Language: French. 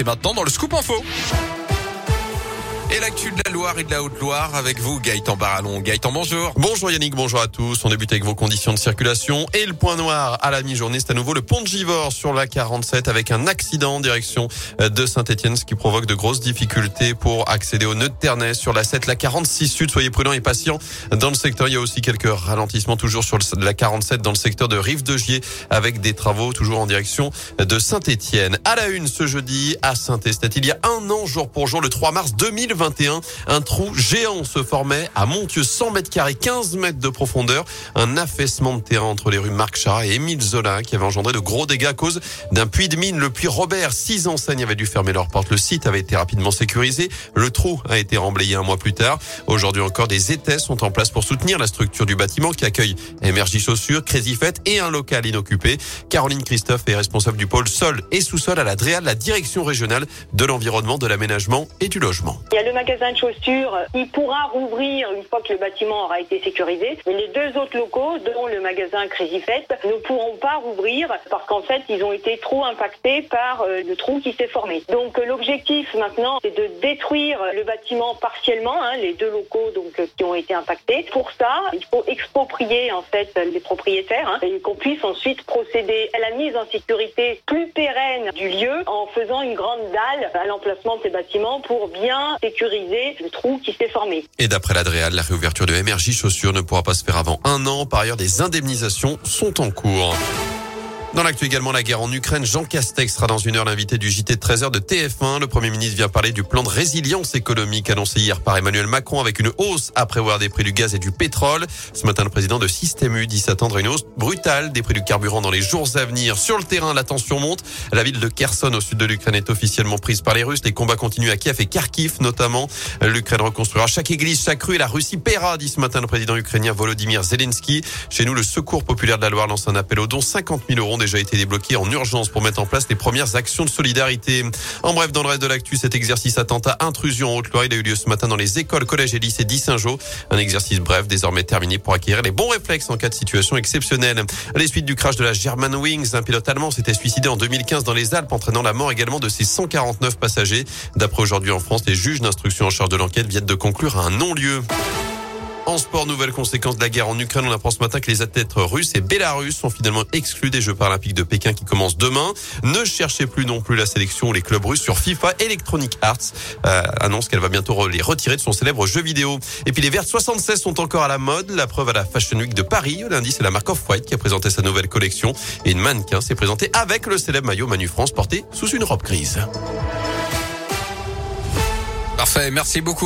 c'est maintenant dans le Scoop Info. Et l'actu de la Loire et de la Haute-Loire avec vous, Gaëtan Barallon. Gaëtan, bonjour. Bonjour Yannick, bonjour à tous. On débute avec vos conditions de circulation. Et le point noir à la mi-journée, c'est à nouveau le pont de Givors sur la 47 avec un accident en direction de Saint-Etienne, ce qui provoque de grosses difficultés pour accéder au nœud de Ternay sur la 7, la 46 sud. Soyez prudents et patients dans le secteur. Il y a aussi quelques ralentissements toujours sur la 47 dans le secteur de Rive de Gier avec des travaux toujours en direction de Saint-Etienne. À la une ce jeudi à Saint-Estève, il y a un an jour pour jour, le 3 mars 2020. 21. Un trou géant se formait à Montieu, 100 mètres carrés, 15 mètres de profondeur. Un affaissement de terrain entre les rues Marc Charat et Émile Zola qui avait engendré de gros dégâts à cause d'un puits de mine. Le puits Robert, six enseignes avaient dû fermer leurs portes. Le site avait été rapidement sécurisé. Le trou a été remblayé un mois plus tard. Aujourd'hui encore, des étais sont en place pour soutenir la structure du bâtiment qui accueille Émergie Chaussures, Crazy Fête et un local inoccupé. Caroline Christophe est responsable du pôle sol et sous-sol à la DREAL, la direction régionale de l'environnement, de l'aménagement et du logement magasin de chaussures, il pourra rouvrir une fois que le bâtiment aura été sécurisé. Mais les deux autres locaux, dont le magasin Crazy Fête, ne pourront pas rouvrir parce qu'en fait, ils ont été trop impactés par euh, le trou qui s'est formé. Donc euh, l'objectif maintenant, c'est de détruire le bâtiment partiellement, hein, les deux locaux donc euh, qui ont été impactés. Pour ça, il faut exproprier en fait les propriétaires hein, et qu'on puisse ensuite procéder à la mise en sécurité plus pérenne du lieu en faisant une grande dalle à l'emplacement de ces bâtiments pour bien sécuriser Et d'après l'Adréal, la réouverture de MRJ Chaussures ne pourra pas se faire avant un an. Par ailleurs, des indemnisations sont en cours. Dans l'actu également, la guerre en Ukraine, Jean Castex sera dans une heure l'invité du JT de 13h de TF1. Le Premier ministre vient parler du plan de résilience économique annoncé hier par Emmanuel Macron avec une hausse à prévoir des prix du gaz et du pétrole. Ce matin, le président de Système U dit s'attendre à une hausse brutale des prix du carburant dans les jours à venir. Sur le terrain, la tension monte. La ville de Kherson au sud de l'Ukraine est officiellement prise par les Russes. Les combats continuent à Kiev et Kharkiv notamment. L'Ukraine reconstruira chaque église, chaque rue et la Russie paiera, dit ce matin le président ukrainien Volodymyr Zelensky. Chez nous, le Secours populaire de la Loire lance un appel aux dons. 50 000 euros déjà été débloqués en urgence pour mettre en place les premières actions de solidarité. En bref, dans le reste de l'actu, cet exercice attentat intrusion en Haute-Loire, il a eu lieu ce matin dans les écoles, collèges et lycées d'Issingeau. Un exercice bref, désormais terminé pour acquérir les bons réflexes en cas de situation exceptionnelle. À les suites du crash de la Germanwings, un pilote allemand s'était suicidé en 2015 dans les Alpes, entraînant la mort également de ses 149 passagers. D'après aujourd'hui en France, les juges d'instruction en charge de l'enquête viennent de conclure à un non-lieu. En sport, nouvelle conséquence de la guerre en Ukraine. On apprend ce matin que les athlètes russes et bélarusses sont finalement exclus des Jeux paralympiques de Pékin qui commencent demain. Ne cherchez plus non plus la sélection ou les clubs russes sur FIFA. Electronic Arts euh, annonce qu'elle va bientôt les retirer de son célèbre jeu vidéo. Et puis les Verts 76 sont encore à la mode. La preuve à la Fashion Week de Paris. Lundi, c'est la marque Off-White qui a présenté sa nouvelle collection. Et une mannequin s'est présentée avec le célèbre maillot Manu France porté sous une robe grise. Parfait, merci beaucoup.